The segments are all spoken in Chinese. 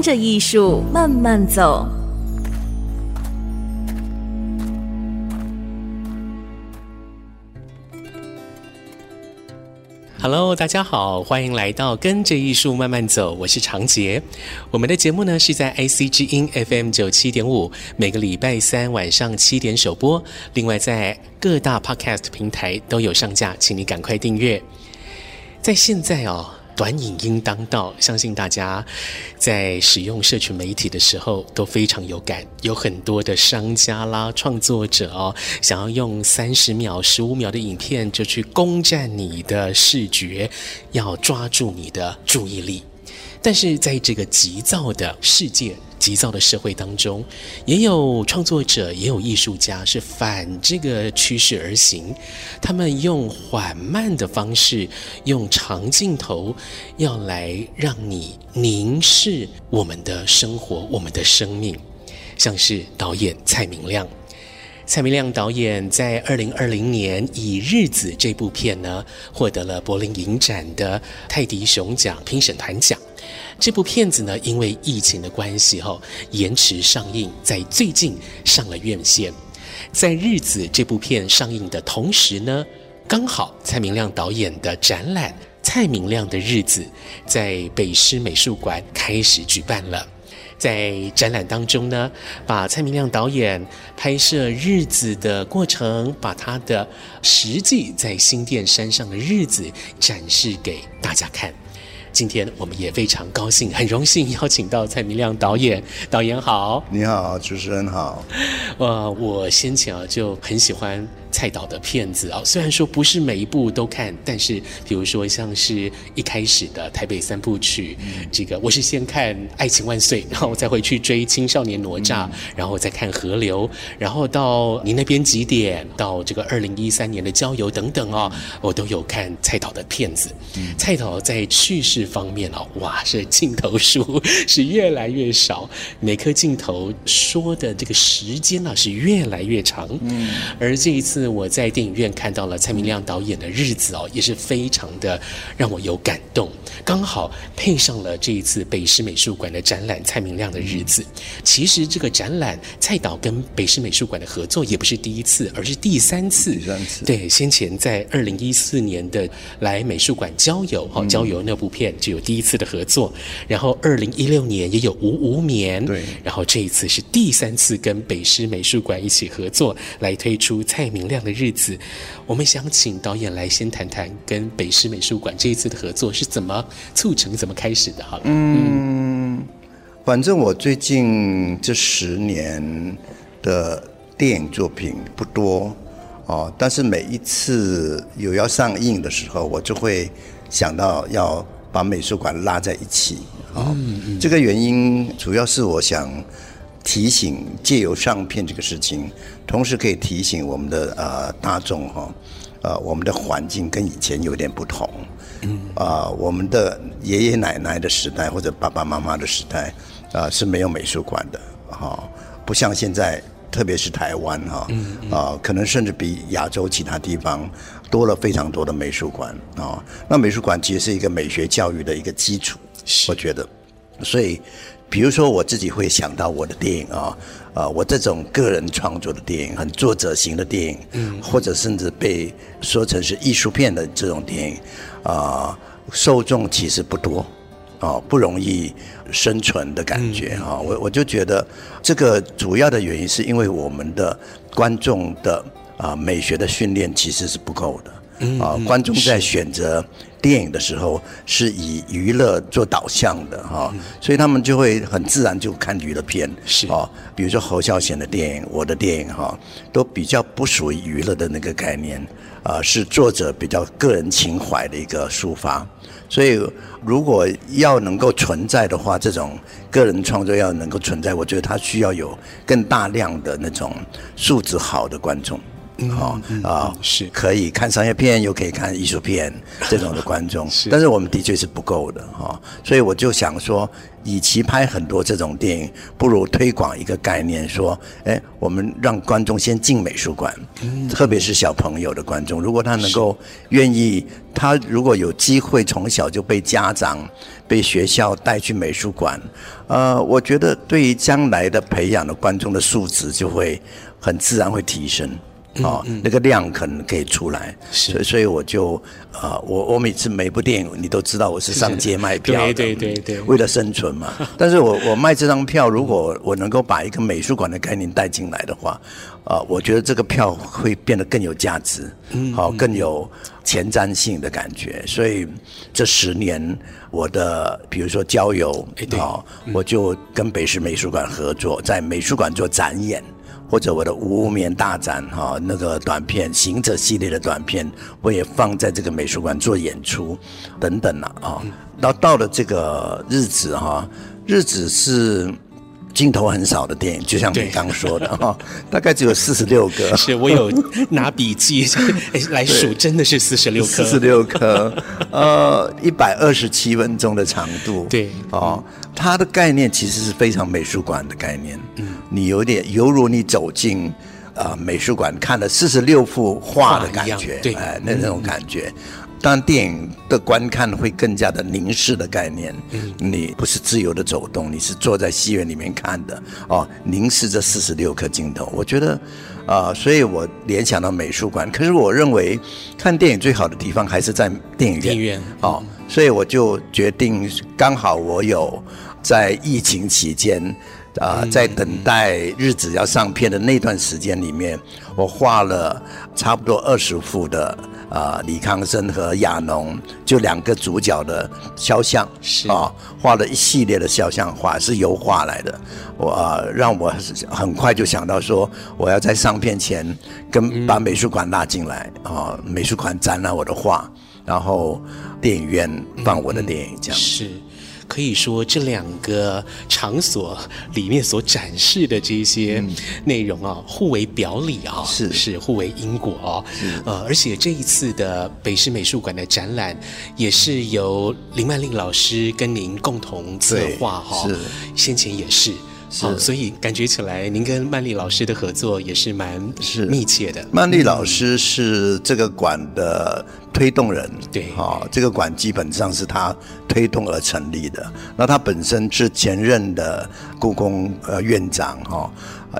跟着艺术慢慢走。Hello，大家好，欢迎来到跟着艺术慢慢走，我是长杰。我们的节目呢是在 IC 之音 FM 九七点五，每个礼拜三晚上七点首播。另外在各大 Podcast 平台都有上架，请你赶快订阅。在现在哦。短影音当道，相信大家在使用社群媒体的时候都非常有感。有很多的商家啦、创作者哦，想要用三十秒、十五秒的影片就去攻占你的视觉，要抓住你的注意力。但是在这个急躁的世界，急躁的社会当中，也有创作者，也有艺术家是反这个趋势而行。他们用缓慢的方式，用长镜头，要来让你凝视我们的生活，我们的生命。像是导演蔡明亮，蔡明亮导演在二零二零年以《日子》这部片呢，获得了柏林影展的泰迪熊奖评审团奖。这部片子呢，因为疫情的关系，哈，延迟上映，在最近上了院线。在《日子》这部片上映的同时呢，刚好蔡明亮导演的展览《蔡明亮的日子》在北师美术馆开始举办了。在展览当中呢，把蔡明亮导演拍摄《日子》的过程，把他的实际在新店山上的日子展示给大家看。今天我们也非常高兴，很荣幸邀请到蔡明亮导演。导演好，你好，主持人好。呃，我先前啊就很喜欢。蔡导的片子啊，虽然说不是每一部都看，但是比如说像是一开始的《台北三部曲》，嗯，这个我是先看《爱情万岁》，然后再回去追《青少年哪吒》，嗯，然后再看《河流》，然后到你那边几点，到这个二零一三年的《郊游》等等啊，我都有看蔡导的片子。嗯，蔡导在叙事方面啊，哇，是镜头数 是越来越少，每颗镜头说的这个时间呢，啊，是越来越长。嗯，而这一次。我在电影院看到了蔡明亮导演的日子哦，也是非常的让我有感动。刚好配上了这一次北师美术馆的展览《蔡明亮的日子》。其实这个展览蔡导跟北师美术馆的合作也不是第一次，而是第三次。第三次。对，先前在二零一四年的来美术馆郊游哈，郊游那部片就有第一次的合作。然后二零一六年也有无无眠。对。然后这一次是第三次跟北师美术馆一起合作来推出蔡明亮的日子，我们想请导演来先谈谈跟北师美术馆这一次的合作是怎么促成、怎么开始的。好了，嗯，反正我最近这十年的电影作品不多哦，但是每一次有要上映的时候，我就会想到要把美术馆拉在一起。哦，嗯嗯，这个原因主要是我想。提醒借由上片这个事情，同时可以提醒我们的呃大众哈，呃我们的环境跟以前有点不同，嗯。啊、呃、我们的爷爷奶奶的时代或者爸爸妈妈的时代啊、呃、是没有美术馆的哈，不像现在，特别是台湾哈，啊、嗯嗯。呃、可能甚至比亚洲其他地方多了非常多的美术馆啊，那美术馆其实是一个美学教育的一个基础，我觉得，所以。比如说，我自己会想到我的电影啊，啊，我这种个人创作的电影，很作者型的电影，嗯，或者甚至被说成是艺术片的这种电影，啊，受众其实不多，啊，不容易生存的感觉啊，我我就觉得这个主要的原因是因为我们的观众的啊美学的训练其实是不够的，啊，观众在选择电影的时候是以娱乐做导向的哈，所以他们就会很自然就看娱乐片是。哦，比如说侯孝贤的电影，我的电影哈，都比较不属于娱乐的那个概念，啊，是作者比较个人情怀的一个抒发。所以如果要能够存在的话，这种个人创作要能够存在，我觉得它需要有更大量的那种素质好的观众。好、嗯、啊，是。可以看商业片，又可以看艺术片这种的观众，是，但是我们的确是不够的哈，所以我就想说，与其拍很多这种电影，不如推广一个概念，说，哎，我们让观众先进美术馆，嗯，特别是小朋友的观众，如果他能够愿意，他如果有机会从小就被家长、被学校带去美术馆，呃，我觉得对于将来的培养的观众的素质就会很自然会提升。哦，那个量可能可以出来，所以所以我就啊、呃，我我每次每部电影你都知道我是上街卖票的，对对对对，为了生存嘛。但是我我卖这张票，如果我能够把一个美术馆的概念带进来的话，啊、呃，我觉得这个票会变得更有价值，好，更有前瞻性的感觉。所以这十年我的比如说郊游，好，我就跟北师美术馆合作，在美术馆做展演。或者我的无眠大展哈，那个短片行者系列的短片，我也放在这个美术馆做演出，等等了啊。到到了这个日子哈，日子是镜头很少的电影，就像你刚说的哈，大概只有四十六个。是我有拿笔记来数，真的是四十六颗。四十六颗，呃，一百二十七分钟的长度。对，哦，它的概念其实是非常美术馆的概念。嗯。你有点犹如你走进啊、呃、美术馆看了四十六幅画的感觉，对，哎，那那种感觉。当然，电影的观看会更加的凝视的概念。嗯，你不是自由的走动，你是坐在戏院里面看的哦，凝视这四十六颗镜头。我觉得啊、呃，所以我联想到美术馆。可是我认为看电影最好的地方还是在电影院。电影院哦，所以我就决定，刚好我有在疫情期间。啊、呃，在等待日子要上片的那段时间里面，我画了差不多二十幅的啊、呃，李康生和亚农就两个主角的肖像，是啊，画了一系列的肖像画，是油画来的。我、呃、让我很快就想到说，我要在上片前跟把美术馆拉进来啊、呃，美术馆展览我的画，然后电影院放我的电影，这样、嗯、是。可以说，这两个场所里面所展示的这些内容啊，互为表里啊，是是互为因果哦。呃，而且这一次的北师美术馆的展览，也是由林曼丽老师跟您共同策划哈，是先前也是。是、哦，所以感觉起来，您跟曼丽老师的合作也是蛮是密切的。曼丽老师是这个馆的推动人，对，哈，这个馆基本上是他推动而成立的。那他本身是前任的故宫呃院长，哈。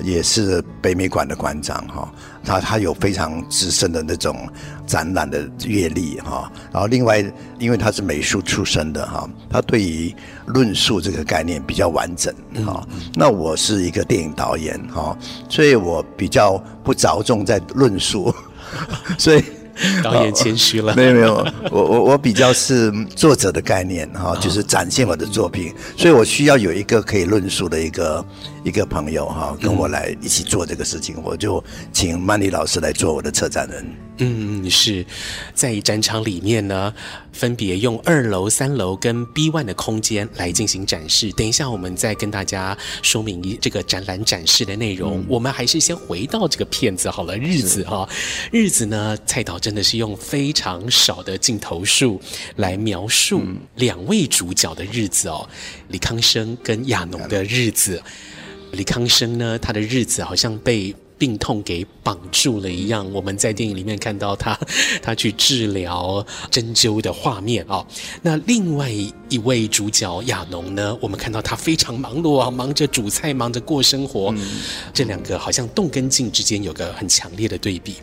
也是北美馆的馆长哈，他他有非常资深的那种展览的阅历哈，然后另外因为他是美术出身的哈，他对于论述这个概念比较完整哈。那我是一个电影导演哈，所以我比较不着重在论述，所以。导演谦虚了，没有没有，我我我比较是作者的概念哈，就是展现我的作品，所以我需要有一个可以论述的一个一个朋友哈，跟我来一起做这个事情，我就请曼丽老师来做我的策展人。嗯，是。在展场里面呢，分别用二楼、三楼跟 B one 的空间来进行展示。等一下，我们再跟大家说明一这个展览展示的内容。嗯、我们还是先回到这个片子好了，日子哈，日子呢，蔡导真的是用非常少的镜头数来描述两位主角的日子哦，李康生跟亚农的日子。李康生呢，他的日子好像被。病痛给绑住了一样，我们在电影里面看到他，他去治疗针灸的画面啊、哦。那另外一位主角亚农呢，我们看到他非常忙碌啊，忙着煮菜，忙着过生活。嗯、这两个好像动跟静之间有个很强烈的对比。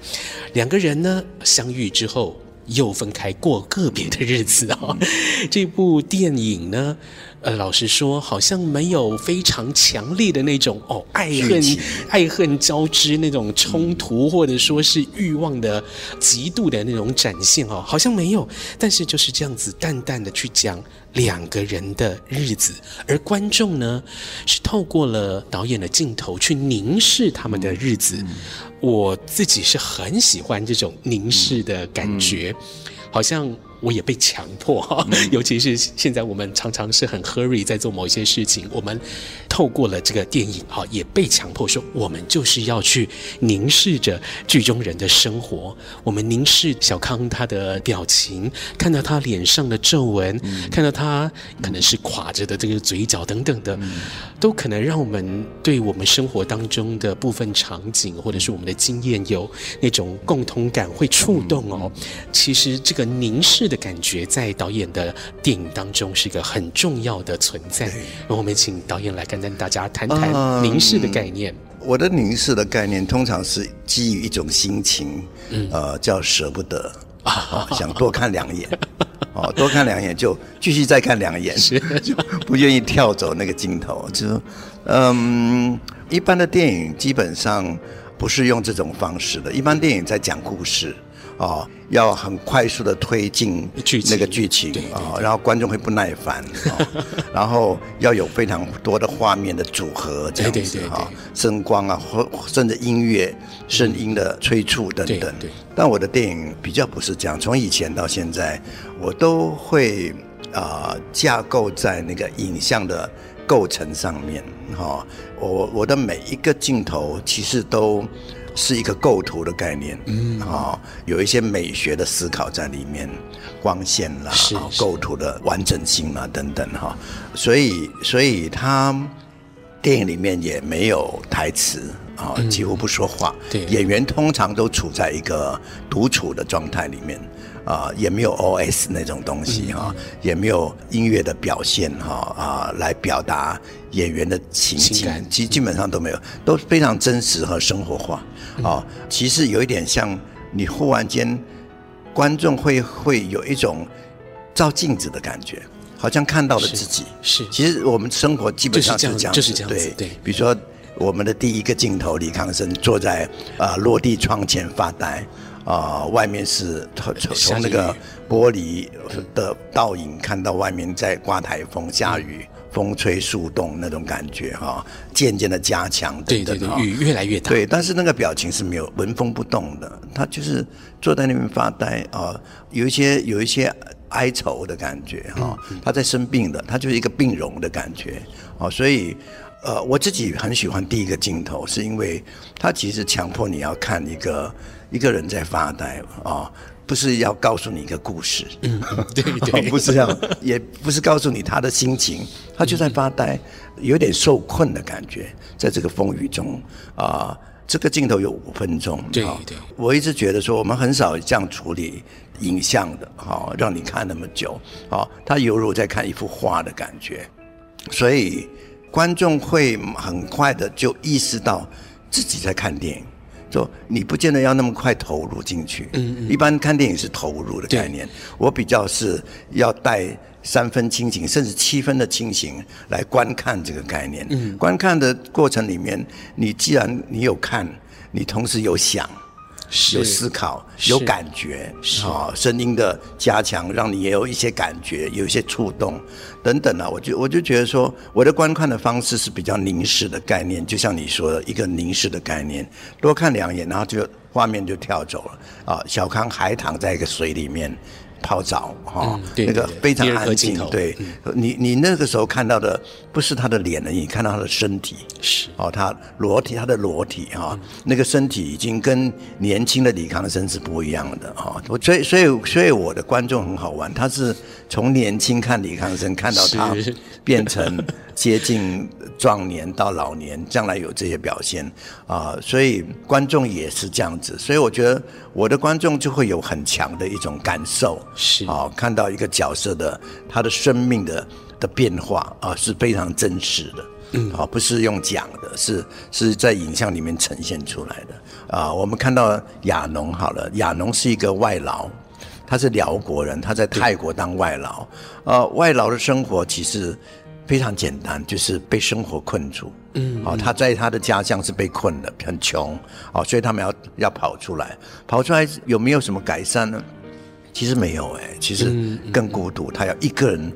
两个人呢，相遇之后又分开过个别的日子啊、哦。这部电影呢，呃，老实说，好像没有非常强烈的那种哦，爱恨爱恨交织那种冲突，或者说是欲望的极度的那种展现哦，好像没有。但是就是这样子淡淡的去讲两个人的日子，而观众呢，是透过了导演的镜头去凝视他们的日子。我自己是很喜欢这种凝视的感觉，好像。我也被强迫哈，尤其是现在我们常常是很 hurry 在做某一些事情，我们透过了这个电影哈，也被强迫说，我们就是要去凝视着剧中人的生活，我们凝视小康他的表情，看到他脸上的皱纹，看到他可能是垮着的这个嘴角等等的，都可能让我们对我们生活当中的部分场景或者是我们的经验有那种共同感，会触动哦。其实这个凝视。的感觉在导演的电影当中是一个很重要的存在。那我们请导演来跟大家谈谈凝视的概念。嗯，我的凝视的概念通常是基于一种心情，嗯、呃，叫舍不得啊，想多看两眼，哦，多看两眼就继续再看两眼，就不愿意跳走那个镜头。就嗯，一般的电影基本上不是用这种方式的，一般电影在讲故事。哦，要很快速的推进那个剧情啊，然后观众会不耐烦，哦、然后要有非常多的画面的组合这样子哈，声光啊，或甚至音乐、声音的催促等等。但我的电影比较不是这样，从以前到现在，我都会啊、呃、架构在那个影像的构成上面哈、哦。我我的每一个镜头其实都。是一个构图的概念，嗯，啊，有一些美学的思考在里面，光线啦，是是。构图的完整性啦，等等哈，所以，所以他电影里面也没有台词啊，几乎不说话，对，演员通常都处在一个独处的状态里面。啊，也没有 OS 那种东西哈，嗯、也没有音乐的表现哈啊，来表达演员的情景，基基本上都没有，都非常真实和生活化。啊、嗯，其实有一点像你忽然间，观众会会有一种照镜子的感觉，好像看到了自己。是，是其实我们生活基本上是这样子，就是这样子对对。比如说我们的第一个镜头，李康生坐在啊落地窗前发呆。啊、呃，外面是从从那个玻璃的倒影看到外面在刮台风、下雨、风吹树动那种感觉哈，渐渐的加强等等，对对对，雨越来越大。对，但是那个表情是没有纹风不动的，他就是坐在那边发呆啊、呃，有一些有一些哀愁的感觉哈，他在生病的，他就是一个病容的感觉啊，所以呃，我自己很喜欢第一个镜头，是因为他其实强迫你要看一个。一个人在发呆啊、哦，不是要告诉你一个故事，嗯，对对，不是这样，也不是告诉你他的心情，他就在发呆，有点受困的感觉，在这个风雨中啊、呃，这个镜头有五分钟，对对，我一直觉得说我们很少这样处理影像的，哈、哦，让你看那么久，啊、哦，他犹如在看一幅画的感觉，所以观众会很快的就意识到自己在看电影。说你不见得要那么快投入进去，嗯嗯，一般看电影是投入的概念，我比较是要带三分清醒，甚至七分的清醒来观看这个概念。嗯，观看的过程里面，你既然你有看，你同时有想。有思考，有感觉，啊，声音的加强，让你也有一些感觉，有一些触动，等等啊，我就我就觉得说，我的观看的方式是比较凝视的概念，就像你说的一个凝视的概念，多看两眼，然后就画面就跳走了啊。小康还躺在一个水里面。泡澡哈，那个非常安静。对，你你那个时候看到的不是他的脸而已，你看到他的身体是哦，他裸体，他的裸体哈，那个身体已经跟年轻的李康生是不一样的哈。所以所以所以我的观众很好玩，他是从年轻看李康生，看到他变成接近壮年到老年，将来有这些表现啊，所以观众也是这样子。所以我觉得我的观众就会有很强的一种感受。是啊，看到一个角色的他的生命的的变化啊，是非常真实的，嗯，啊，不是用讲的，是是在影像里面呈现出来的啊。我们看到亚农好了，亚农是一个外劳，他是辽国人，他在泰国当外劳，呃，外劳的生活其实非常简单，就是被生活困住。嗯，哦，他在他的家乡是被困的，很穷，哦，所以他们要要跑出来，跑出来有没有什么改善呢？其实没有哎，其实更孤独，他要一个人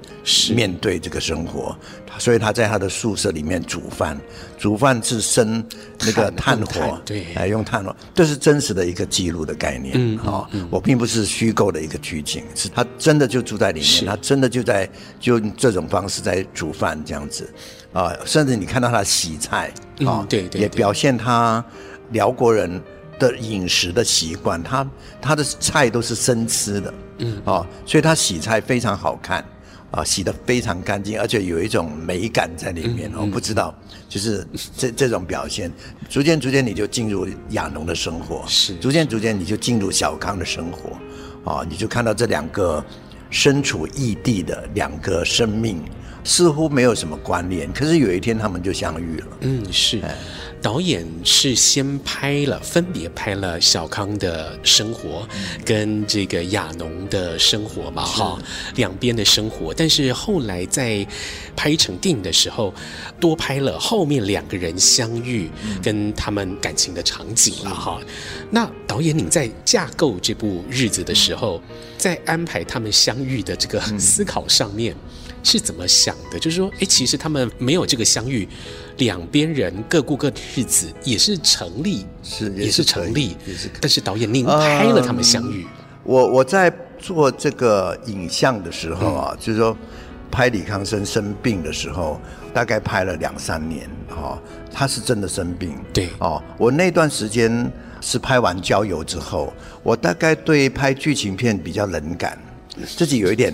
面对这个生活，所以他在他的宿舍里面煮饭，煮饭是生那个炭火，对，来用炭火，这是真实的一个记录的概念，嗯，哦，我并不是虚构的一个剧情，是他真的就住在里面，他真的就在就用这种方式在煮饭这样子，啊，甚至你看到他洗菜，啊，对对，也表现他辽国人。的饮食的习惯，他他的菜都是生吃的，嗯，哦，所以他洗菜非常好看，啊，洗得非常干净，而且有一种美感在里面。我不知道，就是这这种表现，逐渐逐渐你就进入亚农的生活，是，逐渐逐渐你就进入小康的生活，啊，你就看到这两个身处异地的两个生命，似乎没有什么关联，可是有一天他们就相遇了。嗯，是。导演是先拍了，分别拍了小康的生活，跟这个亚农的生活嘛，哈，两边的生活。但是后来在拍成电影的时候，多拍了后面两个人相遇，跟他们感情的场景了，哈。那导演，你在架构这部日子的时候，在安排他们相遇的这个思考上面，是怎么想的？就是说，哎，其实他们没有这个相遇。两边人各过各的日子也是成立，是也是成立，也是。但是导演您拍了他们相遇。嗯、我我在做这个影像的时候啊，嗯、就是说拍李康生生病的时候，大概拍了两三年哈、哦，他是真的生病。对哦，我那段时间是拍完《郊游》之后，我大概对拍剧情片比较冷感，自己有一点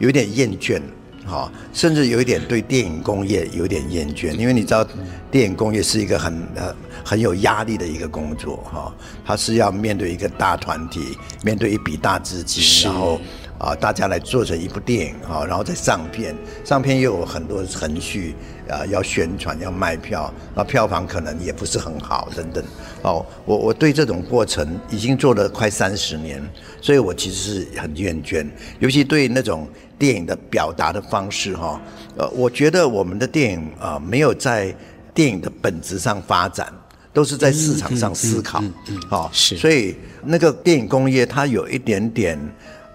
有一点厌倦。好，甚至有一点对电影工业有点厌倦，因为你知道，电影工业是一个很呃很有压力的一个工作哈，它是要面对一个大团体，面对一笔大资金，然后啊大家来做成一部电影哈，然后再上片，上片又有很多程序啊，要宣传，要卖票，那票房可能也不是很好等等。哦，我我对这种过程已经做了快三十年，所以我其实是很厌倦，尤其对那种。电影的表达的方式，哈，呃，我觉得我们的电影啊，呃，没有在电影的本质上发展，都是在市场上思考，嗯好，是，所以那个电影工业它有一点点，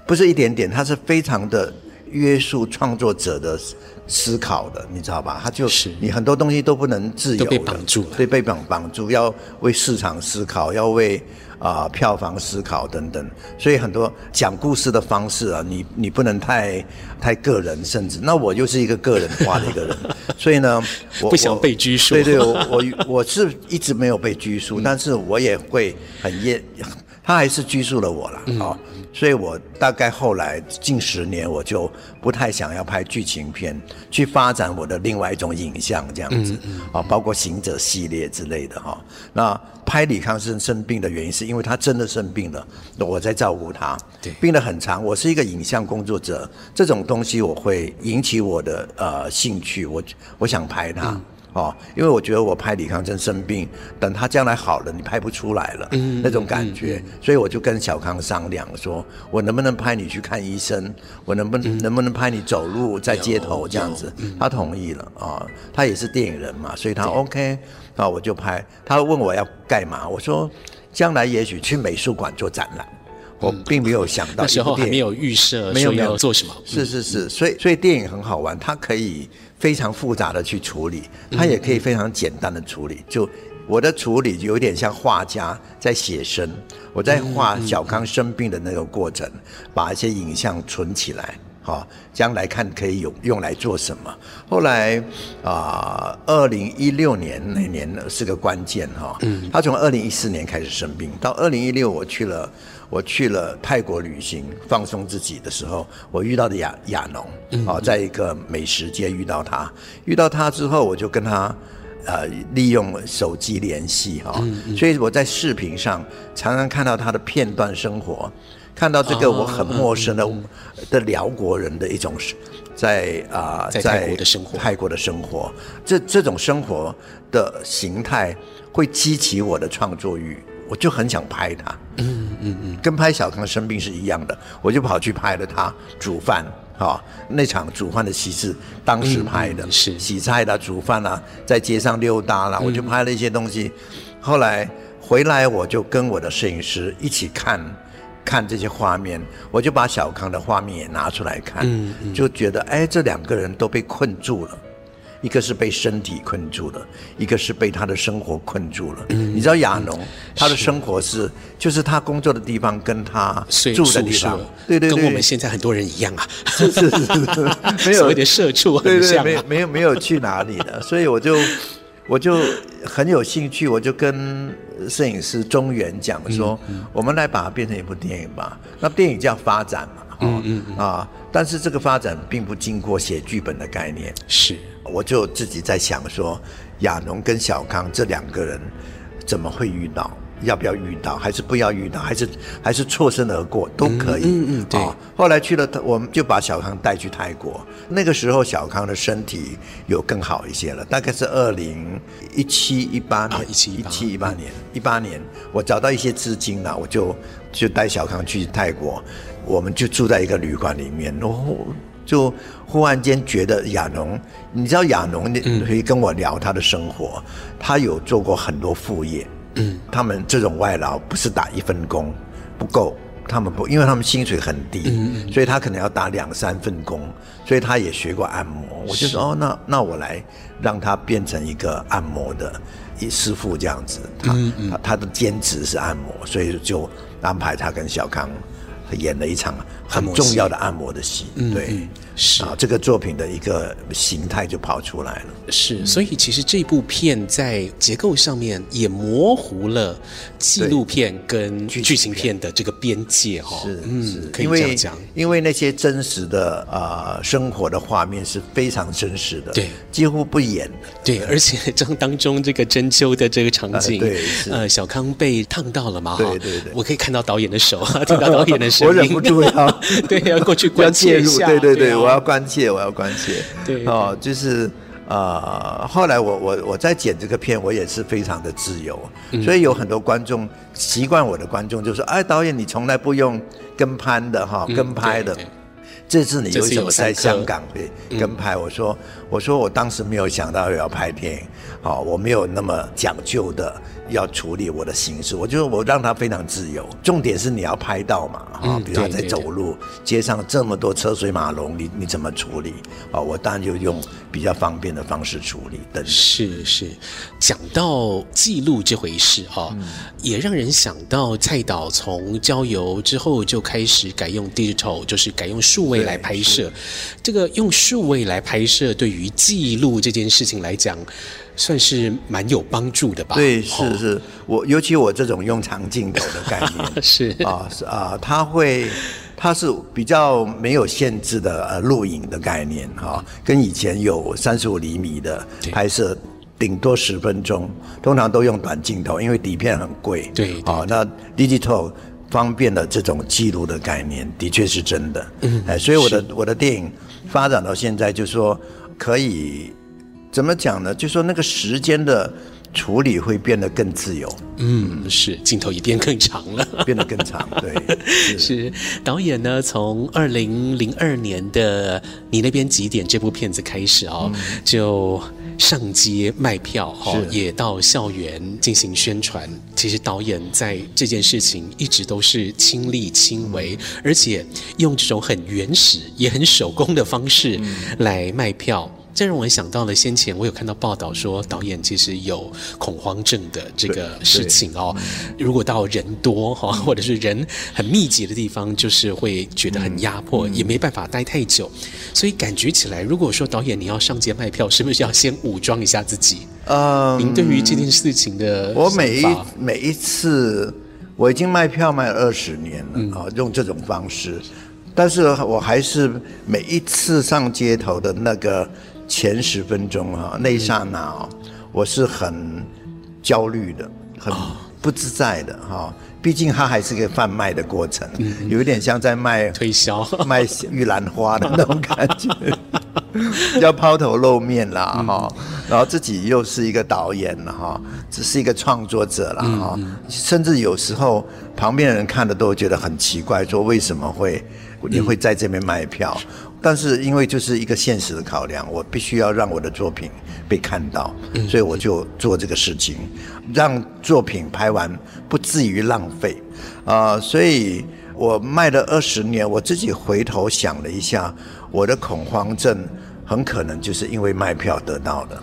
不是一点点，它是非常的约束创作者的思考的，你知道吧？它就是你很多东西都不能自由的，被绑住了，对，被绑绑住，要为市场思考，要为。啊、呃，票房思考等等，所以很多讲故事的方式啊，你你不能太太个人，甚至那我又是一个个人化的一个人，所以呢，我不想被拘束。对对，我我我是一直没有被拘束，嗯、但是我也会很厌，他还是拘束了我了啊。所以我大概后来近十年，我就不太想要拍剧情片，去发展我的另外一种影像这样子啊，包括行者系列之类的哈。那拍李康生生病的原因，是因为他真的生病了，我在照顾他，病得很长。我是一个影像工作者，这种东西我会引起我的呃兴趣，我我想拍他。哦，因为我觉得我拍李康生生病，等他将来好了，你拍不出来了，嗯，那种感觉，所以我就跟小康商量说，我能不能拍你去看医生，我能不能、嗯、能不能拍你走路在街头这样子，他同意了啊、哦，他也是电影人嘛，所以他 OK，那我就拍。他问我要干嘛，我说将来也许去美术馆做展览，我并没有想到、嗯、那时候还没有预设，没有没有。做什么，是是是，所以所以电影很好玩，它可以。非常复杂的去处理，它也可以非常简单的处理。就我的处理，就有点像画家在写生，我在画小康生病的那个过程，把一些影像存起来，好，将来看可以用用来做什么。后来啊，二零一六年那年是个关键哈，他从二零一四年开始生病，到二零一六我去了。我去了泰国旅行，放松自己的时候，我遇到的亚亚农啊，在一个美食街遇到他，遇到他之后，我就跟他呃利用手机联系哈，所以我在视频上常常看到他的片段生活，看到这个我很陌生的的辽国人的一种在啊在泰国的生活，泰国的生活，这这种生活的形态会激起我的创作欲。我就很想拍他，嗯嗯嗯，跟拍小康生病是一样的，我就跑去拍了他煮饭。好，那场煮饭的戏是当时拍的，是洗菜啦、煮饭啦，在街上溜达啦，我就拍了一些东西。后来回来，我就跟我的摄影师一起看，看这些画面，我就把小康的画面也拿出来看，就觉得哎，这两个人都被困住了。一个是被身体困住了，一个是被他的生活困住了。嗯、你知道亚农、嗯、他的生活是，是就是他工作的地方跟他住的地方，对对对，跟我们现在很多人一样啊，是是是，没有。所谓的社畜很像、啊，对对，没有没有没有去哪里的，所以我就我就很有兴趣，我就跟摄影师中原讲说，我们来把它变成一部电影吧。那电影叫发展嘛，嗯嗯，嗯啊，但是这个发展并不经过写剧本的概念，是。我就自己在想说，亚农跟小康这两个人怎么会遇到？要不要遇到？还是不要遇到？还是还是错身而过都可以。嗯嗯，对。后来去了，我们就把小康带去泰国。那个时候，小康的身体有更好一些了。大概是二零一七一八年，一七一七一八年，一八年，我找到一些资金了，我就就带小康去泰国。我们就住在一个旅馆里面，然后。就忽然间觉得亚农，你知道亚农，你可以跟我聊他的生活，嗯、他有做过很多副业，嗯，他们这种外劳不是打一份工不够，他们不，因为他们薪水很低，嗯、所以他可能要打两三份工，所以他也学过按摩，我就说哦，那那我来让他变成一个按摩的一师傅这样子，他、嗯嗯、他他的兼职是按摩，所以就安排他跟小康演了一场很重要的按摩的戏，对。嗯。嗯是。啊，这个作品的一个形态就跑出来了。是，所以其实这部片在结构上面也模糊了纪录片跟剧情片的这个边界哈。是，嗯，可以这样讲。因为那些真实的啊生活的画面是非常真实的，对，几乎不演。对，而且这当中这个针灸的这个场景，对，呃，小康被烫到了嘛？对对对，我可以看到导演的手，听到导演的声音，我忍不住要 对要过去关切一下，对对对。我要关切，我要关切。对哦，就是呃，后来我我我在剪这个片，我也是非常的自由，嗯、所以有很多观众习惯我的观众就说：“哎，导演，你从来不用跟拍的哈，跟拍的。嗯”这次你为什么在香港会跟拍？我说，我说我当时没有想到要拍电影，好，我没有那么讲究的要处理我的形式，我就我让他非常自由。重点是你要拍到嘛，啊，比如他在走路，街上这么多车水马龙，你你怎么处理？啊，我当然就用比较方便的方式处理。等是是，讲到记录这回事啊，也让人想到蔡导从郊游之后就开始改用 digital，就是改用数位。来拍摄，这个用数位来拍摄，对于记录这件事情来讲，算是蛮有帮助的吧？对，是是，我尤其我这种用长镜头的概念 是啊是啊，它会它是比较没有限制的呃录影的概念哈，跟以前有三十五厘米的拍摄，顶多十分钟，通常都用短镜头，因为底片很贵。对啊，那 digital。方便的这种记录的概念，的确是真的。嗯，哎，所以我的我的电影发展到现在，就是说可以怎么讲呢？就说那个时间的处理会变得更自由。嗯，是镜头也变更长了，变得更长。对，是，是导演呢，从二零零二年的你那边几点这部片子开始哦，嗯、就。上街卖票哈，是也到校园进行宣传。其实导演在这件事情一直都是亲力亲为，而且用这种很原始也很手工的方式来卖票。这让我想到了先前我有看到报道说，导演其实有恐慌症的这个事情哦。如果到人多哈，或者是人很密集的地方，就是会觉得很压迫，也没办法待太久。所以感觉起来，如果说导演你要上街卖票，是不是要先武装一下自己？嗯，您对于这件事情的，我每一每一次我已经卖票卖了二十年了啊，用这种方式，但是我还是每一次上街头的那个。前十分钟哈，那一刹那哦，我是很焦虑的，很不自在的哈。毕竟它还是一个贩卖的过程，有一点像在卖推销、卖玉兰花的那种感觉。要抛头露面啦哈，然后自己又是一个导演了哈，只是一个创作者了哈，甚至有时候旁边的人看的都觉得很奇怪，说为什么会你会在这边卖票？但是因为就是一个现实的考量，我必须要让我的作品被看到，所以我就做这个事情，让作品拍完不至于浪费啊，所以。我卖了二十年，我自己回头想了一下，我的恐慌症很可能就是因为卖票得到的。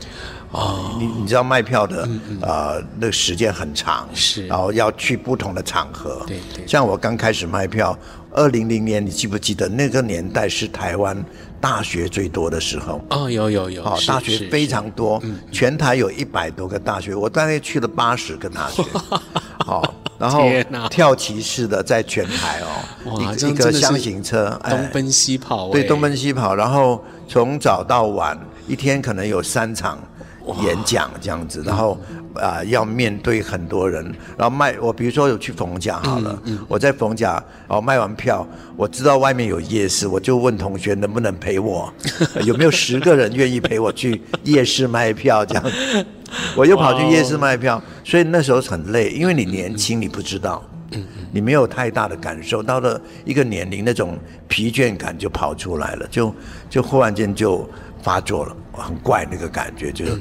哦，你你知道卖票的，嗯嗯、呃，那个时间很长，是，然后要去不同的场合。对对。像我刚开始卖票，二零零年，你记不记得那个年代是台湾大学最多的时候？哦，有有有。哦，大学非常多，全台有一百多个大学，我大概去了八十个大学。好。然后跳骑式的在全台哦，一一个箱型车东奔西跑，对，东奔西跑。然后从早到晚，一天可能有三场演讲这样子。然后啊，要面对很多人。然后卖我，比如说有去逢甲好了，我在逢甲，然后卖完票，我知道外面有夜市，我就问同学能不能陪我，有没有十个人愿意陪我去夜市卖票这样。我又跑去夜市卖票，所以那时候很累，因为你年轻，你不知道，你没有太大的感受，到了一个年龄，那种疲倦感就跑出来了，就就忽然间就发作了，很怪那个感觉，就是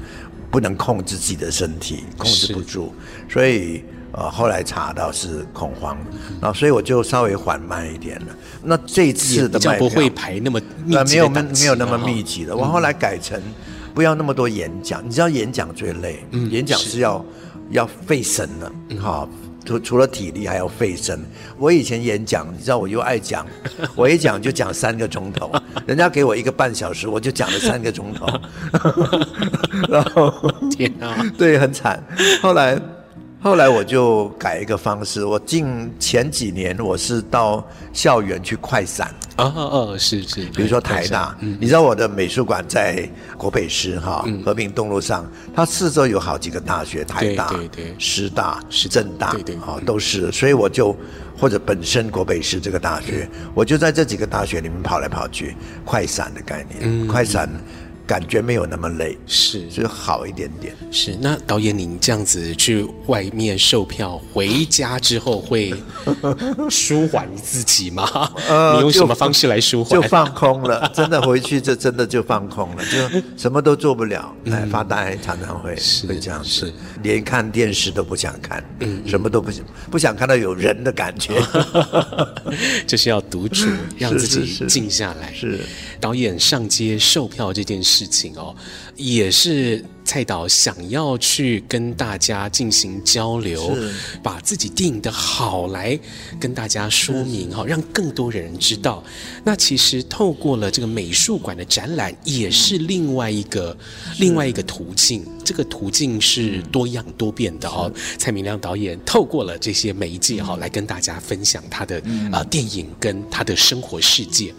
不能控制自己的身体，控制不住，所以呃后来查到是恐慌，然后所以我就稍微缓慢一点了。那这次的卖票不会排那么密集，没有没有那么密集的，我后来改成。不要那么多演讲，你知道演讲最累，嗯、演讲是要是要费神的，哈、嗯，除除了体力还要费神。我以前演讲，你知道我又爱讲，我一讲就讲三个钟头，人家给我一个半小时，我就讲了三个钟头，然后天啊，对，很惨。后来。后来我就改一个方式，我近前几年我是到校园去快闪，哦哦是是，比如说台大，你知道我的美术馆在国北师哈和平东路上，它四周有好几个大学，台大、师大、是政大，对对，好都是，所以我就或者本身国北师这个大学，我就在这几个大学里面跑来跑去，快闪的概念，快闪。感觉没有那么累，是就好一点点。是那导演，您这样子去外面售票，回家之后会 舒缓自己吗？呃，你用什么方式来舒缓？就放空了，真的回去就真的就放空了，就什么都做不了，哎，发呆，常常会会这样子，连看电视都不想看，嗯，什么都不想，不想看到有人的感觉，就是要独处，让自己静下来。是导演上街售票这件事。事情哦，也是。蔡导想要去跟大家进行交流，把自己电影的好来跟大家说明哈，让更多人知道。那其实透过了这个美术馆的展览，也是另外一个另外一个途径。这个途径是多样多变的哦。蔡明亮导演透过了这些媒介哈，来跟大家分享他的啊电影跟他的生活世界。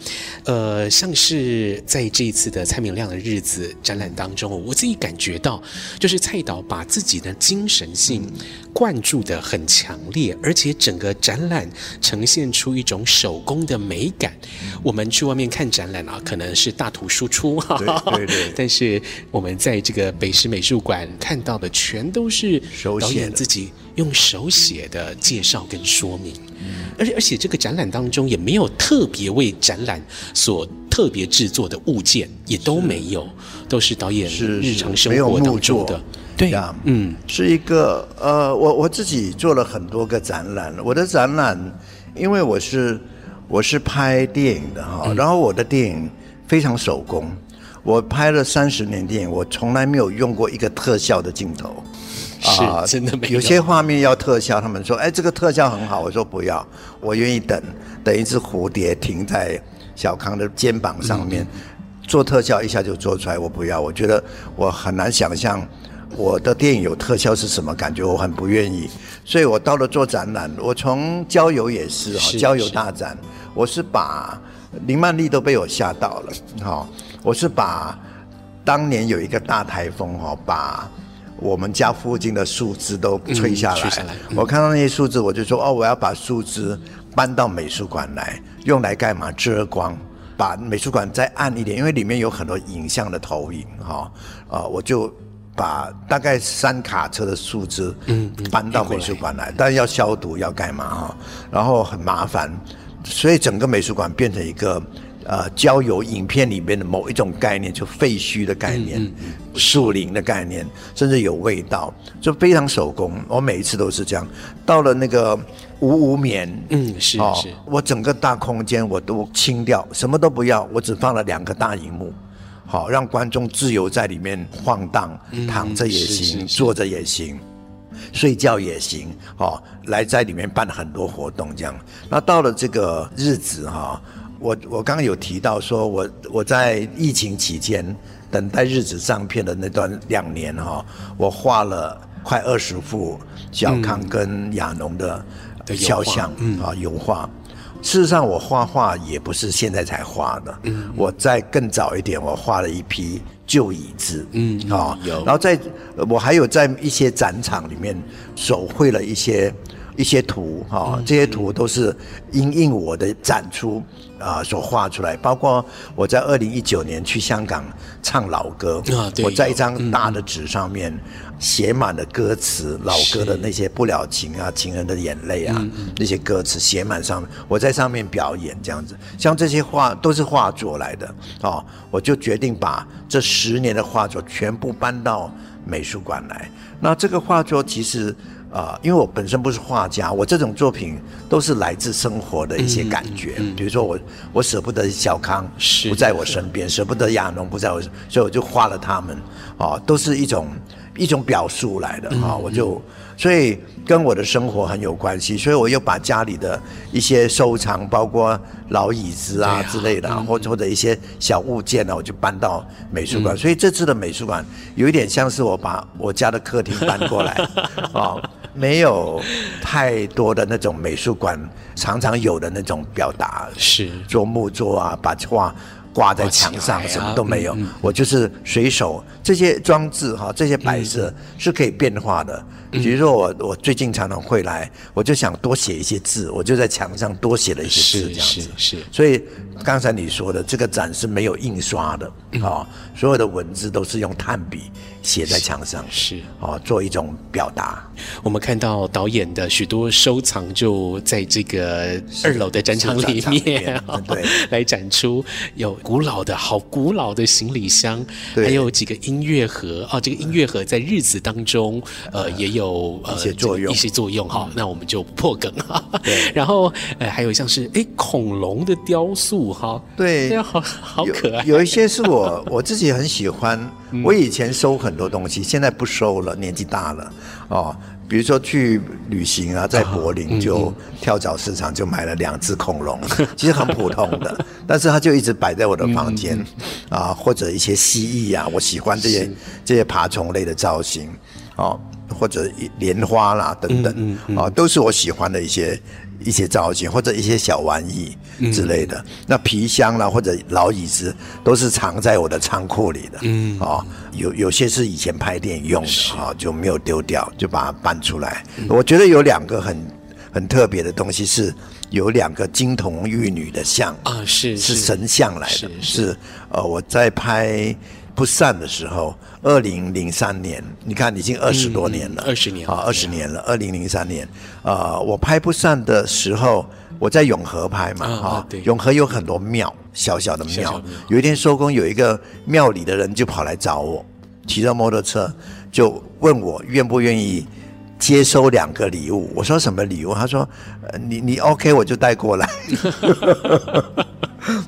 呃，像是在这一次的蔡明亮的日子展览当中，我自己感觉。到就是蔡导把自己的精神性灌注的很强烈，而且整个展览呈现出一种手工的美感。我们去外面看展览啊，可能是大图输出，对对对。但是我们在这个北师美术馆看到的，全都是导演自己用手写的介绍跟说明。而且而且这个展览当中也没有特别为展览所特别制作的物件，也都没有。都是导演日常生活当中的，对呀，嗯，是一个呃，我我自己做了很多个展览，我的展览，因为我是我是拍电影的哈，然后我的电影非常手工，我拍了三十年电影，我从来没有用过一个特效的镜头，啊，真的没有。有些画面要特效，他们说，哎，这个特效很好，我说不要，我愿意等等一只蝴蝶停在小康的肩膀上面。做特效一下就做出来，我不要。我觉得我很难想象我的电影有特效是什么感觉，我很不愿意。所以我到了做展览，我从郊游也是哈，郊游大展，我是把林曼丽都被我吓到了哈。我是把当年有一个大台风哈，把我们家附近的树枝都吹下来。嗯，下来。我看到那些树枝，我就说哦，我要把树枝搬到美术馆来，用来干嘛？遮光。把美术馆再暗一点，因为里面有很多影像的投影哈，啊，我就把大概三卡车的树枝嗯搬到美术馆来，但是要消毒要干嘛哈，然后很麻烦，所以整个美术馆变成一个。呃，交友影片里面的某一种概念，就废墟的概念，树林的概念，甚至有味道，就非常手工。我每一次都是这样。到了那个五五眠，嗯，是哦，是，我整个大空间我都清掉，什么都不要，我只放了两个大荧幕，好让观众自由在里面晃荡，躺着也行，坐着也行，睡觉也行，好来在里面办很多活动这样。那到了这个日子哈。我我刚刚有提到说，我我在疫情期间等待日子上片的那段两年哈，我画了快二十幅小康跟亚农的肖像啊油画。事实上，我画画也不是现在才画的，嗯我在更早一点，我画了一批旧椅子，嗯啊，然后在我还有在一些展场里面手绘了一些。一些图哈，这些图都是因应我的展出啊所画出来。包括我在二零一九年去香港唱老歌，我在一张大的纸上面写满了歌词，老歌的那些不了情啊、情人的眼泪啊，那些歌词写满上面，我在上面表演这样子。像这些画都是画作来的哦，我就决定把这十年的画作全部搬到美术馆来。那这个画作其实。啊、呃，因为我本身不是画家，我这种作品都是来自生活的一些感觉。嗯嗯、比如说我，我舍不得小康不在我身边，舍不得亚农不在我，所以我就画了他们。啊、呃，都是一种一种表述来的啊、呃，我就所以跟我的生活很有关系，所以我又把家里的一些收藏，包括老椅子啊之类的，或者、或者一些小物件呢，我就搬到美术馆。嗯、所以这次的美术馆有一点像是我把我家的客厅搬过来啊。呃 没有太多的那种美术馆常常有的那种表达，是做木作啊，把画挂在墙上，什么都没有。我就是随手这些装置哈，这些摆设是可以变化的。比如说我我最近常常会来，我就想多写一些字，我就在墙上多写了一些字，这样子。是，所以刚才你说的这个展是没有印刷的啊，所有的文字都是用炭笔。写在墙上是哦，做一种表达。我们看到导演的许多收藏就在这个二楼的展场里面，对，来展出有古老的好古老的行李箱，还有几个音乐盒哦，这个音乐盒在日子当中呃也有一些作用，一些作用哈。那我们就不破梗 然后呃还有像是哎恐龙的雕塑哈，对，好好可爱。有一些是我我自己很喜欢。我以前收很多东西，现在不收了，年纪大了哦。比如说去旅行啊，在柏林就跳蚤市场就买了两只恐龙，其实很普通的，但是它就一直摆在我的房间啊，或者一些蜥蜴啊，我喜欢这些这些爬虫类的造型哦，或者莲花啦等等啊，都是我喜欢的一些。一些造型或者一些小玩意之类的，嗯、那皮箱啦或者老椅子都是藏在我的仓库里的。嗯，哦，有有些是以前拍电影用的啊、哦，就没有丢掉，就把它搬出来。嗯、我觉得有两个很很特别的东西，是有两个金童玉女的像啊，是是神像来的，是呃我在拍。不散的时候，二零零三年，你看已经二十多年了，二十年啊，二十年了。二零零三年，呃，我拍不上的时候，我在永和拍嘛，哈，永和有很多庙，小小的庙。有一天收工，有一个庙里的人就跑来找我，骑着摩托车就问我愿不愿意接收两个礼物。我说什么礼物？他说，呃，你你 OK，我就带过来。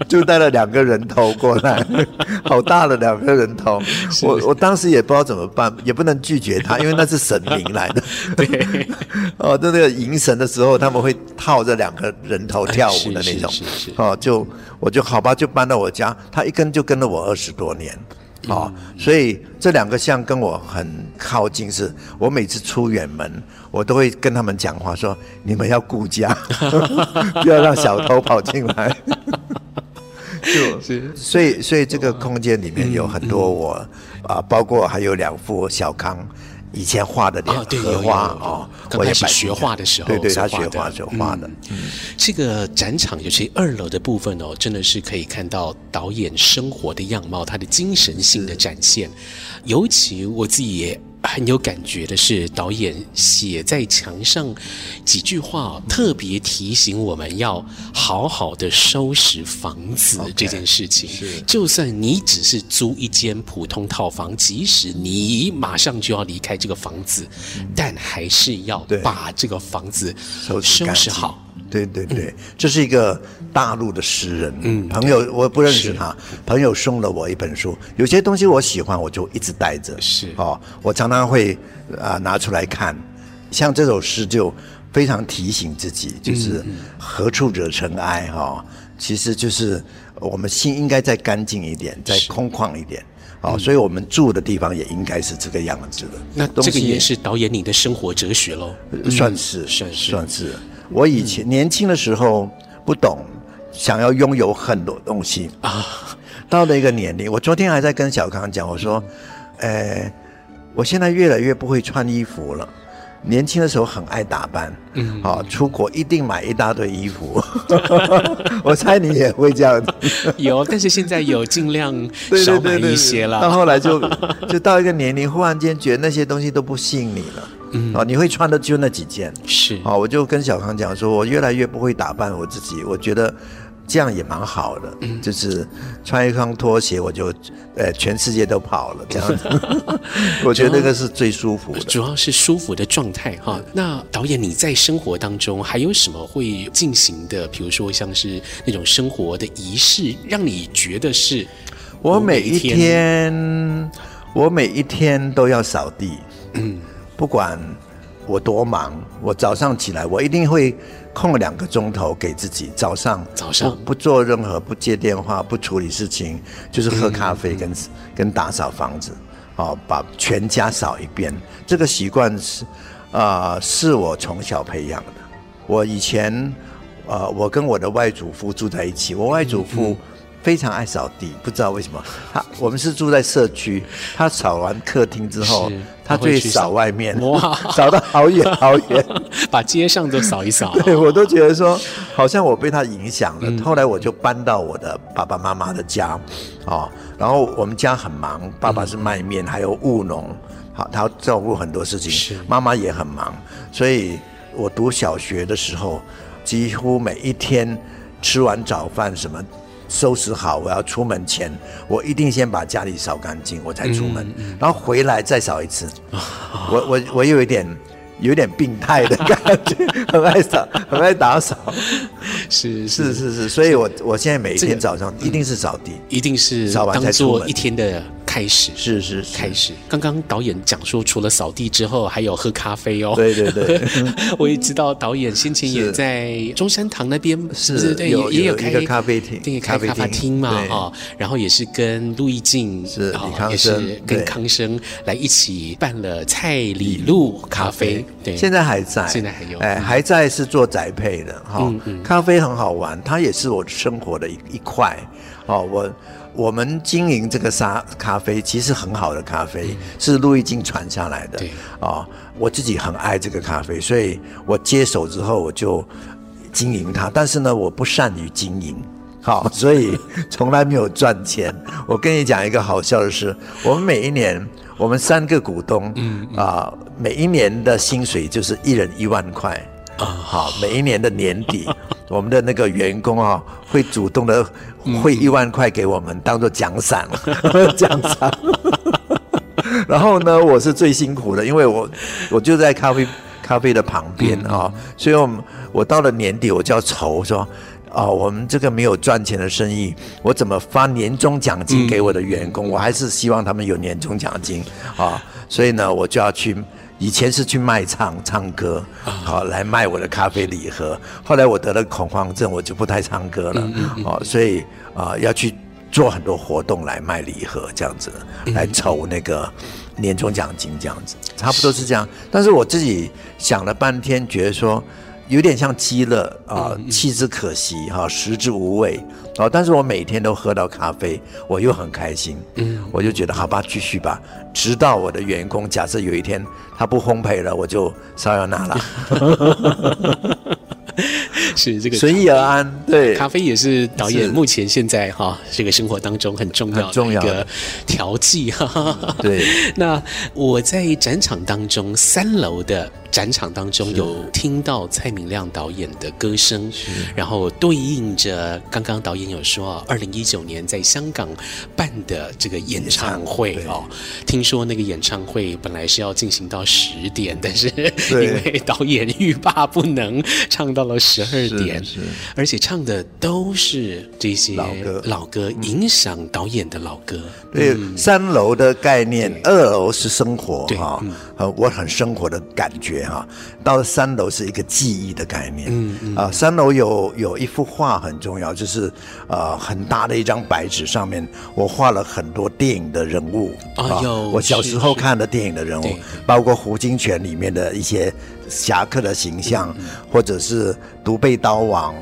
就带了两个人头过来，好大的两个人头，我我当时也不知道怎么办，也不能拒绝他，因为那是神明来的。对，哦，在那个迎神的时候，他们会套着两个人头跳舞的那种。哦，就我就好吧，就搬到我家，他一跟就跟了我二十多年。哦，所以这两个像跟我很靠近，是我每次出远门，我都会跟他们讲话说：你们要顾家，不要让小偷跑进来。就 是，所以所以这个空间里面有很多我啊，包括还有两幅小康以前画的点荷花哦，刚开始学画的时候，对对，他学画时候画的。嗯，这个展场尤其二楼的部分哦，真的是可以看到导演生活的样貌，他的精神性的展现。尤其我自己也。很有感觉的是，导演写在墙上几句话，特别提醒我们要好好的收拾房子这件事情。Okay, 是，就算你只是租一间普通套房，即使你马上就要离开这个房子，嗯、但还是要把这个房子收拾好。对对对，这是一个大陆的诗人，嗯，朋友我不认识他，朋友送了我一本书，有些东西我喜欢，我就一直带着，是哦，我常常会啊、呃、拿出来看，像这首诗就非常提醒自己，就是何处惹尘埃哈、哦，其实就是我们心应该再干净一点，再空旷一点，哦、嗯，所以我们住的地方也应该是这个样子的。那这个也是导演你的生活哲学喽、嗯，算是算是算是。我以前年轻的时候不懂，想要拥有很多东西啊。到了一个年龄，我昨天还在跟小康讲，我说，呃，我现在越来越不会穿衣服了。年轻的时候很爱打扮，嗯，好，出国一定买一大堆衣服。我猜你也会这样子。有，但是现在有尽量 少买一些了。到后来就 就到一个年龄，忽然间觉得那些东西都不吸引你了。嗯，啊，你会穿的就那几件，是，啊，我就跟小康讲说，我越来越不会打扮我自己，我觉得这样也蛮好的，嗯，就是穿一双拖鞋，我就，呃，全世界都跑了，这样子，我觉得那个是最舒服的，主要是舒服的状态哈。那导演你在生活当中还有什么会进行的？比如说像是那种生活的仪式，让你觉得是我每一天，我每一天都要扫地，嗯。不管我多忙，我早上起来，我一定会空两个钟头给自己。早上早上不，不做任何，不接电话，不处理事情，就是喝咖啡跟、嗯、跟打扫房子，哦，把全家扫一遍。这个习惯是啊、呃，是我从小培养的。我以前啊、呃，我跟我的外祖父住在一起，我外祖父。非常爱扫地，不知道为什么。他我们是住在社区，他扫完客厅之后，他就会扫外面，哇，扫到好远 好远，把街上都扫一扫。对，我都觉得说，好像我被他影响了。嗯。后来我就搬到我的爸爸妈妈的家，哦，然后我们家很忙，爸爸是卖面，还有务农，好，他照顾很多事情，妈妈也很忙，所以我读小学的时候，几乎每一天吃完早饭什么。收拾好，我要出门前，我一定先把家里扫干净，我才出门，嗯、然后回来再扫一次。哦、我我我有一点。有点病态的感觉，很爱扫，很爱打扫，是是。是是，所以我我现在每一天早上一定是扫地，一定是扫完才做一天的开始，是是开始。刚刚导演讲说，除了扫地之后，还有喝咖啡哦。对对对，我也知道导演先前也在中山堂那边，是对，也也有开个咖啡厅，对，开咖啡厅嘛哈。然后也是跟陆毅静是李康生，也是跟康生来一起办了蔡李路咖啡。对，现在还在，现在还有，哎，还在是做宅配的哈。嗯嗯，咖啡很好玩，它也是我生活的一一块。哦，我我们经营这个沙咖啡，其实很好的咖啡，嗯、是路易经传下来的。对，哦，我自己很爱这个咖啡，所以我接手之后我就经营它。但是呢，我不善于经营，好，所以从来没有赚钱。我跟你讲一个好笑的事，我们每一年。我们三个股东，嗯啊、呃，每一年的薪水就是一人一万块啊。好，每一年的年底，我们的那个员工啊，会主动的汇一万块给我们当做奖赏，奖赏。然后呢，我是最辛苦的，因为我我就在咖啡咖啡的旁边啊，所以我们我到了年底我就要愁说。哦，我们这个没有赚钱的生意，我怎么发年终奖金给我的员工？嗯、我还是希望他们有年终奖金啊、哦，所以呢，我就要去。以前是去卖唱唱歌，好、哦、来卖我的咖啡礼盒。后来我得了恐慌症，我就不太唱歌了。哦，所以啊、呃，要去做很多活动来卖礼盒，这样子来筹那个年终奖金，这样子差不多是这样。但是我自己想了半天，觉得说。有点像鸡肋啊，弃之可惜哈，食之无味啊。但是我每天都喝到咖啡，我又很开心，嗯，我就觉得好吧，继续吧，直到我的员工假设有一天他不烘焙了，我就烧要拿了。是这个随遇而安，对，咖啡也是导演目前现在哈这个生活当中很重要的一个调剂哈。对，那我在展场当中三楼的。展场当中有听到蔡明亮导演的歌声，然后对应着刚刚导演有说，二零一九年在香港办的这个演唱会哦，听说那个演唱会本来是要进行到十点，但是 因为导演欲罢不能，唱到了十二点，而且唱的都是这些老歌，老歌影响导演的老歌。对，三楼的概念，二楼是生活哈，呃，我很生活的感觉。哈，到了三楼是一个记忆的概念。嗯嗯啊，三楼有有一幅画很重要，就是呃很大的一张白纸上面，我画了很多电影的人物。啊，有我小时候看的电影的人物，包括胡金铨里面的一些侠客的形象，或者是独臂刀王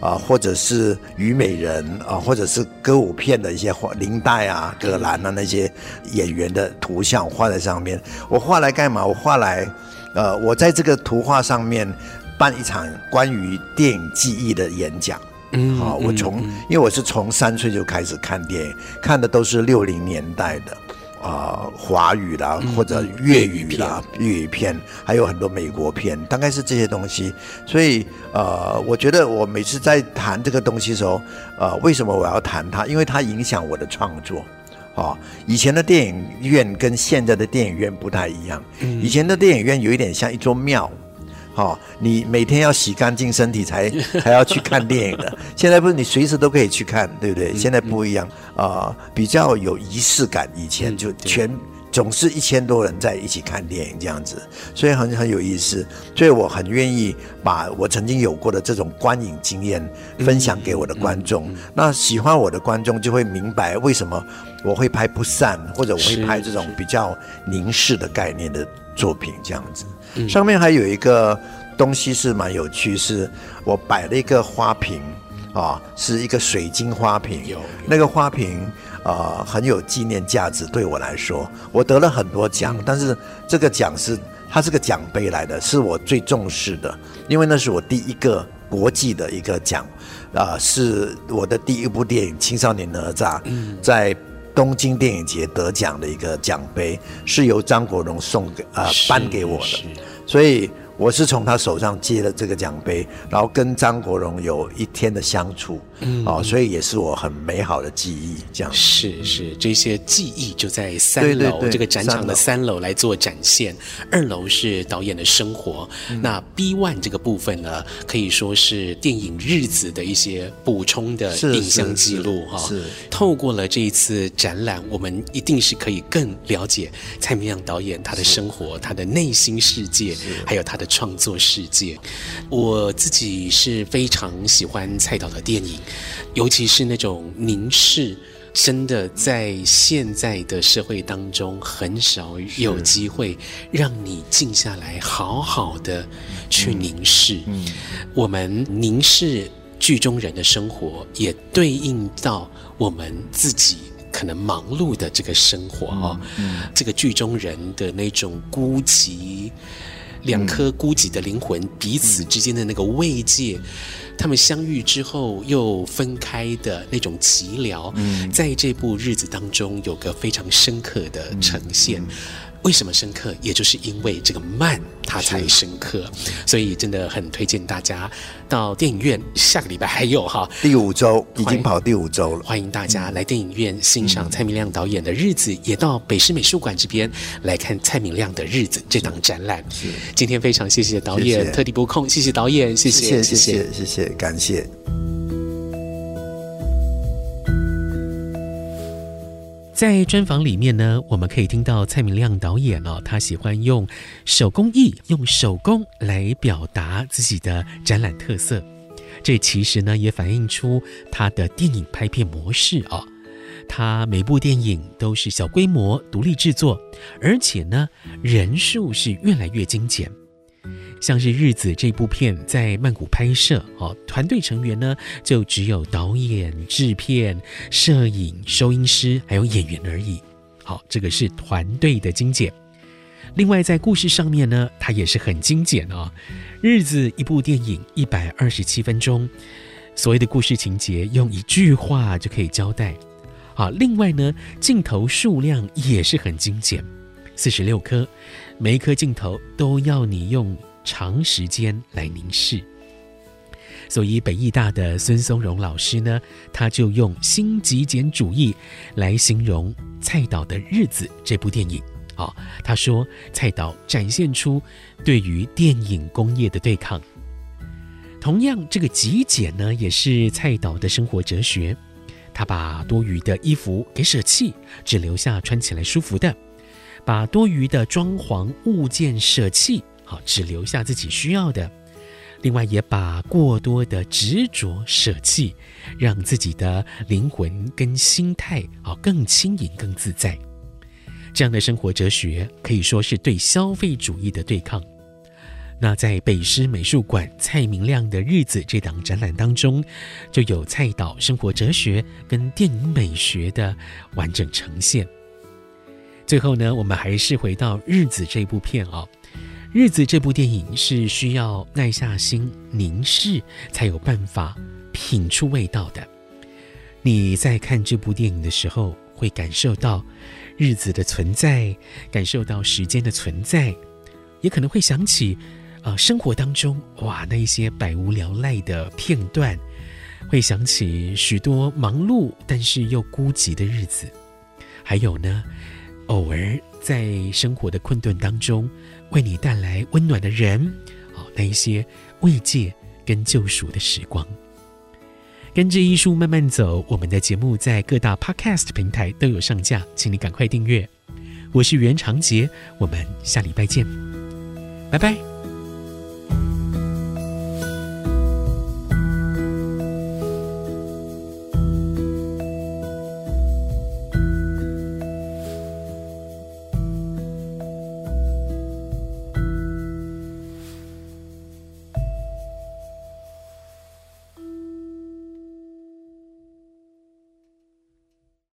啊，或者是虞美人啊，或者是歌舞片的一些画，林黛啊、葛兰啊那些演员的图像画在上面。我画来干嘛？我画来。呃，我在这个图画上面办一场关于电影记忆的演讲。嗯，好，我从因为我是从三岁就开始看电影，看的都是六零年代的啊华语啦或者粤语啦粤语片，还有很多美国片，大概是这些东西。所以呃，我觉得我每次在谈这个东西的时候，呃，为什么我要谈它？因为它影响我的创作。哦，以前的电影院跟现在的电影院不太一样。以前的电影院有一点像一座庙，哦，你每天要洗干净身体才 还要去看电影的。现在不是你随时都可以去看，对不对？现在不一样，啊，比较有仪式感。以前就全。总是一千多人在一起看电影这样子，所以很很有意思，所以我很愿意把我曾经有过的这种观影经验分享给我的观众。那喜欢我的观众就会明白为什么我会拍不散，或者我会拍这种比较凝视的概念的作品这样子。上面还有一个东西是蛮有趣，是我摆了一个花瓶啊，是一个水晶花瓶，有那个花瓶。啊，很有纪念价值对我来说，我得了很多奖，但是这个奖是它是个奖杯来的，是我最重视的，因为那是我第一个国际的一个奖，啊、呃，是我的第一部电影《青少年哪吒》嗯在东京电影节得奖的一个奖杯，是由张国荣送给呃颁给我的，所以。我是从他手上接了这个奖杯，然后跟张国荣有一天的相处，嗯，哦，所以也是我很美好的记忆。这样是是，这些记忆就在三楼这个展场的三楼来做展现，二楼是导演的生活。嗯、那 B one 这个部分呢，可以说是电影日子的一些补充的影像记录哈。是透过了这一次展览，我们一定是可以更了解蔡明亮导演他的生活、他的内心世界，还有他的。创作世界，我自己是非常喜欢蔡导的电影，尤其是那种凝视，真的在现在的社会当中很少有机会让你静下来，好好的去凝视。嗯，我们凝视剧中人的生活，也对应到我们自己可能忙碌的这个生活哦。嗯，这个剧中人的那种孤寂。两颗孤寂的灵魂彼此之间的那个慰藉，他们相遇之后又分开的那种寂寥，在这部日子当中有个非常深刻的呈现。为什么深刻？也就是因为这个慢，它才深刻。所以真的很推荐大家到电影院。下个礼拜还有哈，第五周已经跑第五周了。欢迎大家来电影院欣赏蔡明亮导演的《日子》，也到北师美术馆这边来看蔡明亮的《日子》这档展览。今天非常谢谢导演特地拨空，谢谢导演，谢谢，谢谢，谢谢，谢谢，感谢。在专访里面呢，我们可以听到蔡明亮导演哦，他喜欢用手工艺、用手工来表达自己的展览特色。这其实呢，也反映出他的电影拍片模式啊。他每部电影都是小规模独立制作，而且呢，人数是越来越精简。像是《日子》这部片在曼谷拍摄，哦，团队成员呢就只有导演、制片、摄影、收音师还有演员而已。好，这个是团队的精简。另外，在故事上面呢，它也是很精简哦。《日子》一部电影一百二十七分钟，所谓的故事情节用一句话就可以交代。啊，另外呢，镜头数量也是很精简，四十六颗，每一颗镜头都要你用。长时间来凝视，所以北艺大的孙松荣老师呢，他就用新极简主义来形容蔡导的日子这部电影。哦，他说蔡导展现出对于电影工业的对抗。同样，这个极简呢，也是蔡导的生活哲学。他把多余的衣服给舍弃，只留下穿起来舒服的；把多余的装潢物件舍弃。只留下自己需要的，另外也把过多的执着舍弃，让自己的灵魂跟心态啊更轻盈、更自在。这样的生活哲学可以说是对消费主义的对抗。那在北师美术馆蔡明亮的日子这档展览当中，就有蔡导生活哲学跟电影美学的完整呈现。最后呢，我们还是回到日子这部片啊。日子这部电影是需要耐下心凝视，才有办法品出味道的。你在看这部电影的时候，会感受到日子的存在，感受到时间的存在，也可能会想起，啊、呃，生活当中哇，那一些百无聊赖的片段，会想起许多忙碌但是又孤寂的日子，还有呢，偶尔在生活的困顿当中。为你带来温暖的人，哦，那一些慰藉跟救赎的时光。跟着艺术慢慢走，我们的节目在各大 Podcast 平台都有上架，请你赶快订阅。我是袁长杰，我们下礼拜见，拜拜。